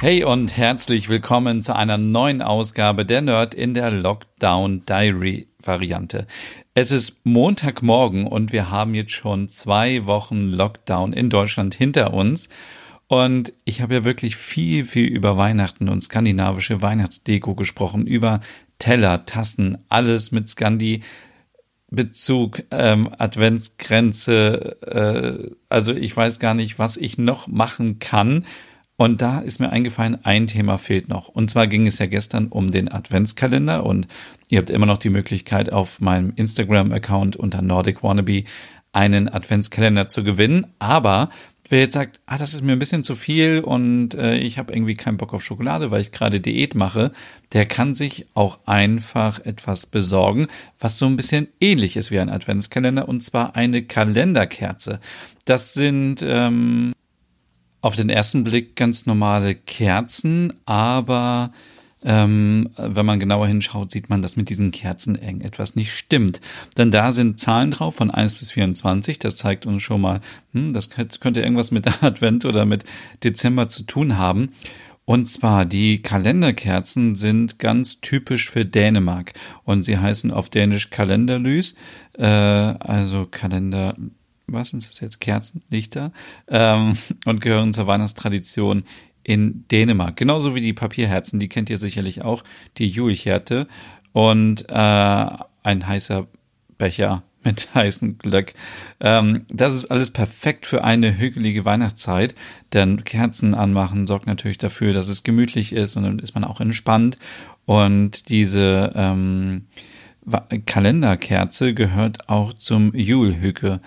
Hey und herzlich willkommen zu einer neuen Ausgabe der Nerd in der Lockdown Diary Variante. Es ist Montagmorgen und wir haben jetzt schon zwei Wochen Lockdown in Deutschland hinter uns. Und ich habe ja wirklich viel, viel über Weihnachten und skandinavische Weihnachtsdeko gesprochen, über Teller, Tassen, alles mit Skandi. Bezug, ähm, Adventsgrenze, äh, also ich weiß gar nicht, was ich noch machen kann. Und da ist mir eingefallen, ein Thema fehlt noch. Und zwar ging es ja gestern um den Adventskalender und ihr habt immer noch die Möglichkeit, auf meinem Instagram-Account unter Nordic Wannabe einen Adventskalender zu gewinnen. Aber wer jetzt sagt, ah, das ist mir ein bisschen zu viel und äh, ich habe irgendwie keinen Bock auf Schokolade, weil ich gerade Diät mache, der kann sich auch einfach etwas besorgen, was so ein bisschen ähnlich ist wie ein Adventskalender, und zwar eine Kalenderkerze. Das sind ähm, auf den ersten Blick ganz normale Kerzen, aber ähm, wenn man genauer hinschaut, sieht man, dass mit diesen Kerzen eng etwas nicht stimmt. Denn da sind Zahlen drauf von 1 bis 24. Das zeigt uns schon mal, hm, das könnte irgendwas mit Advent oder mit Dezember zu tun haben. Und zwar die Kalenderkerzen sind ganz typisch für Dänemark und sie heißen auf Dänisch Kalenderlys, äh, also Kalender was sind das jetzt, Kerzenlichter ähm, und gehören zur Weihnachtstradition in Dänemark. Genauso wie die Papierherzen, die kennt ihr sicherlich auch, die Juichhärte und äh, ein heißer Becher mit heißem Glück. Ähm, das ist alles perfekt für eine hügelige Weihnachtszeit, denn Kerzen anmachen sorgt natürlich dafür, dass es gemütlich ist und dann ist man auch entspannt. Und diese ähm, Kalenderkerze gehört auch zum Julhüge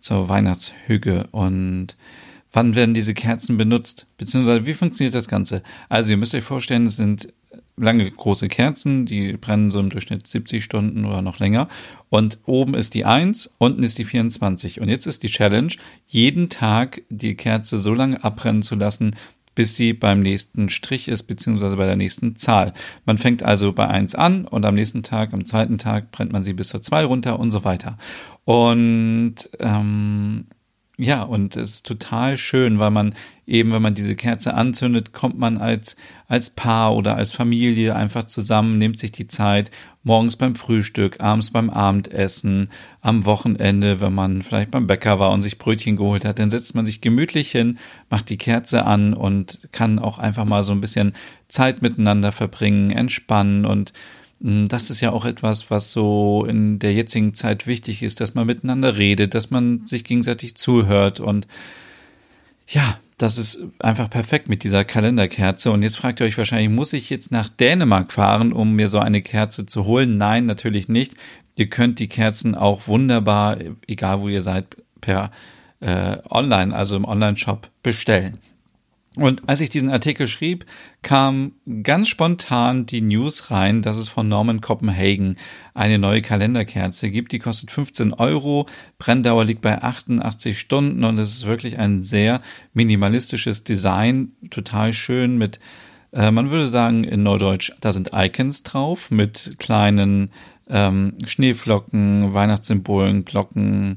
zur Weihnachtshüge und wann werden diese Kerzen benutzt? Beziehungsweise wie funktioniert das Ganze? Also ihr müsst euch vorstellen, es sind lange große Kerzen, die brennen so im Durchschnitt 70 Stunden oder noch länger. Und oben ist die 1, unten ist die 24. Und jetzt ist die Challenge, jeden Tag die Kerze so lange abbrennen zu lassen, bis sie beim nächsten Strich ist, beziehungsweise bei der nächsten Zahl. Man fängt also bei 1 an und am nächsten Tag, am zweiten Tag brennt man sie bis zur 2 runter und so weiter. Und ähm, ja, und es ist total schön, weil man eben, wenn man diese Kerze anzündet, kommt man als, als Paar oder als Familie einfach zusammen, nimmt sich die Zeit, morgens beim Frühstück, abends beim Abendessen, am Wochenende, wenn man vielleicht beim Bäcker war und sich Brötchen geholt hat, dann setzt man sich gemütlich hin, macht die Kerze an und kann auch einfach mal so ein bisschen Zeit miteinander verbringen, entspannen und das ist ja auch etwas, was so in der jetzigen Zeit wichtig ist, dass man miteinander redet, dass man sich gegenseitig zuhört und ja, das ist einfach perfekt mit dieser Kalenderkerze. Und jetzt fragt ihr euch wahrscheinlich, muss ich jetzt nach Dänemark fahren, um mir so eine Kerze zu holen? Nein, natürlich nicht. Ihr könnt die Kerzen auch wunderbar, egal wo ihr seid, per äh, Online, also im Online-Shop bestellen. Und als ich diesen Artikel schrieb, kam ganz spontan die News rein, dass es von Norman Copenhagen eine neue Kalenderkerze gibt. Die kostet 15 Euro, Brenndauer liegt bei 88 Stunden und es ist wirklich ein sehr minimalistisches Design, total schön mit, äh, man würde sagen in Neudeutsch, da sind Icons drauf mit kleinen ähm, Schneeflocken, Weihnachtssymbolen, Glocken,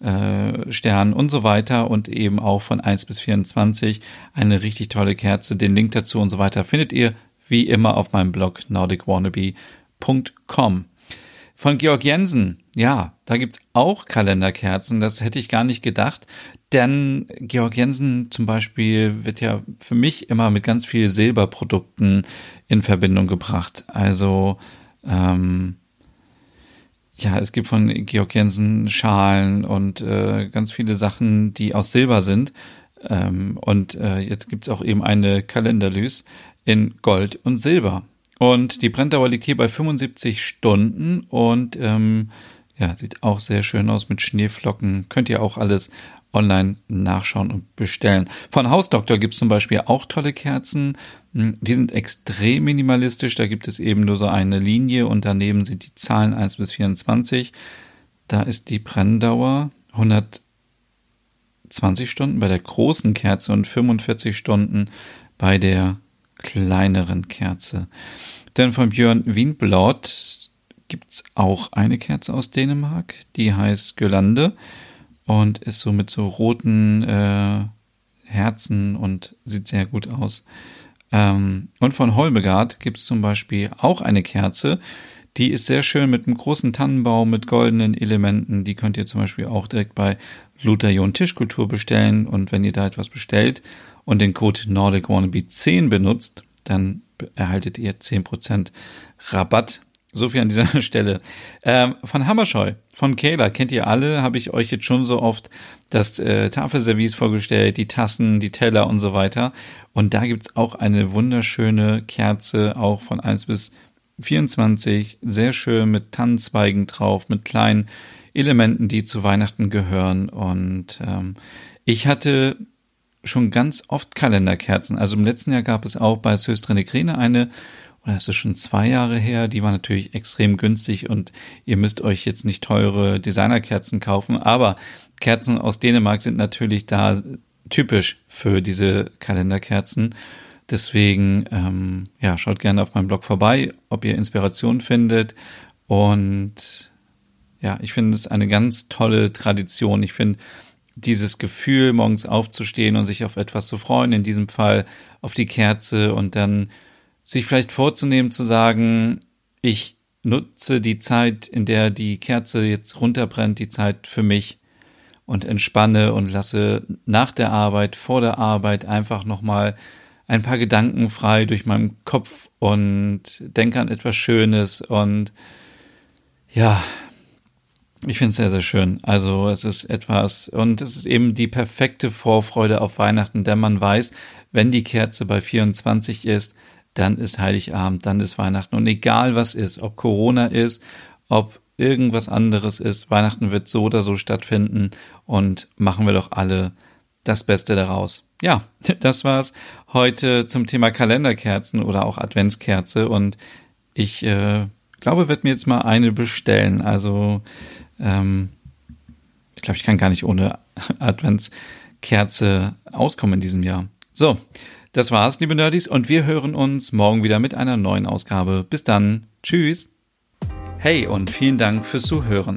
äh, Sternen und so weiter und eben auch von 1 bis 24 eine richtig tolle Kerze. Den Link dazu und so weiter findet ihr wie immer auf meinem Blog nordicwannabe.com. Von Georg Jensen, ja, da gibt's auch Kalenderkerzen, das hätte ich gar nicht gedacht, denn Georg Jensen zum Beispiel wird ja für mich immer mit ganz viel Silberprodukten in Verbindung gebracht. Also ähm, ja, es gibt von Georg Jensen Schalen und äh, ganz viele Sachen, die aus Silber sind. Ähm, und äh, jetzt gibt's auch eben eine Kalenderlys in Gold und Silber. Und die Brenndauer liegt hier bei 75 Stunden und ähm, ja, sieht auch sehr schön aus mit Schneeflocken. Könnt ihr auch alles online nachschauen und bestellen. Von Hausdoktor gibt es zum Beispiel auch tolle Kerzen. Hm, die sind extrem minimalistisch. Da gibt es eben nur so eine Linie und daneben sind die Zahlen 1 bis 24. Da ist die Brenndauer 120 Stunden bei der großen Kerze und 45 Stunden bei der kleineren Kerze. Denn von Björn Wienblot gibt es auch eine Kerze aus Dänemark, die heißt Gölande und ist so mit so roten äh, Herzen und sieht sehr gut aus. Ähm, und von Holmegard gibt es zum Beispiel auch eine Kerze, die ist sehr schön mit einem großen Tannenbaum mit goldenen Elementen. Die könnt ihr zum Beispiel auch direkt bei Luther Jon Tischkultur bestellen. Und wenn ihr da etwas bestellt und den Code Nordic Wannabe 10 benutzt, dann erhaltet ihr 10% Rabatt. So viel an dieser Stelle. Ähm, von Hammerscheu, von Kayla, kennt ihr alle, habe ich euch jetzt schon so oft das äh, Tafelservice vorgestellt, die Tassen, die Teller und so weiter. Und da gibt's auch eine wunderschöne Kerze, auch von 1 bis 24, sehr schön mit Tannenzweigen drauf, mit kleinen Elementen, die zu Weihnachten gehören. Und ähm, ich hatte schon ganz oft Kalenderkerzen. Also im letzten Jahr gab es auch bei Söstrine Grene eine, oder ist es schon zwei Jahre her, die war natürlich extrem günstig und ihr müsst euch jetzt nicht teure Designerkerzen kaufen, aber Kerzen aus Dänemark sind natürlich da typisch für diese Kalenderkerzen. Deswegen, ähm, ja, schaut gerne auf meinem Blog vorbei, ob ihr Inspiration findet. Und ja, ich finde es eine ganz tolle Tradition. Ich finde, dieses Gefühl, morgens aufzustehen und sich auf etwas zu freuen, in diesem Fall auf die Kerze und dann sich vielleicht vorzunehmen zu sagen, ich nutze die Zeit, in der die Kerze jetzt runterbrennt, die Zeit für mich und entspanne und lasse nach der Arbeit, vor der Arbeit einfach nochmal ein paar Gedanken frei durch meinen Kopf und denke an etwas Schönes und ja, ich finde es sehr, sehr schön. Also es ist etwas, und es ist eben die perfekte Vorfreude auf Weihnachten, denn man weiß, wenn die Kerze bei 24 ist, dann ist Heiligabend, dann ist Weihnachten. Und egal was ist, ob Corona ist, ob irgendwas anderes ist, Weihnachten wird so oder so stattfinden und machen wir doch alle das Beste daraus. Ja, das war's heute zum Thema Kalenderkerzen oder auch Adventskerze und ich äh, glaube, werde mir jetzt mal eine bestellen. Also ähm, ich glaube, ich kann gar nicht ohne Adventskerze auskommen in diesem Jahr. So, das war's, liebe Nerdies, und wir hören uns morgen wieder mit einer neuen Ausgabe. Bis dann. Tschüss. Hey und vielen Dank fürs Zuhören.